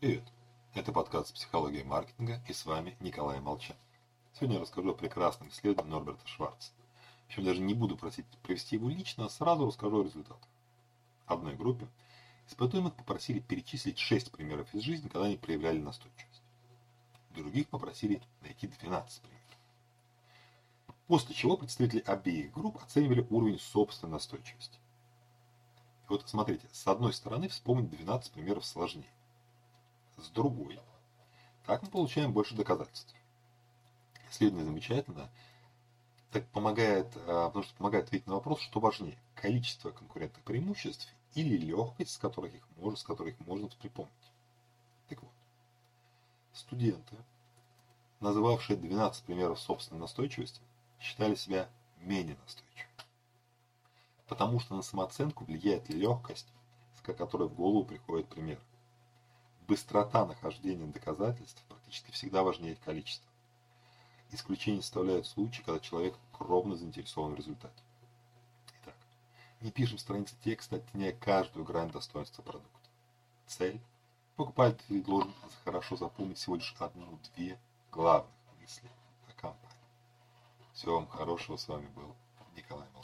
Привет! Это подкаст «Психология маркетинга» и с вами Николай Молчан. Сегодня я расскажу о прекрасном исследовании Норберта Шварца. Причем даже не буду просить провести его лично, а сразу расскажу о результатах. Одной группе испытуемых попросили перечислить 6 примеров из жизни, когда они проявляли настойчивость. Других попросили найти 12 примеров. После чего представители обеих групп оценивали уровень собственной настойчивости. И вот смотрите, с одной стороны вспомнить 12 примеров сложнее с другой. Так мы получаем больше доказательств. Исследование замечательно, так помогает, а, потому что помогает ответить на вопрос, что важнее, количество конкурентных преимуществ или легкость, с которых их можно, с которых можно припомнить. Так вот, студенты, называвшие 12 примеров собственной настойчивости, считали себя менее настойчивыми. Потому что на самооценку влияет легкость, с которой в голову приходит пример быстрота нахождения доказательств практически всегда важнее количества. Исключение составляют случаи, когда человек кровно заинтересован в результате. Итак, не пишем страницы текста, оттеняя каждую грань достоинства продукта. Цель. Покупатель должен хорошо запомнить всего лишь одну-две главных мысли о компании. Всего вам хорошего. С вами был Николай Малышев.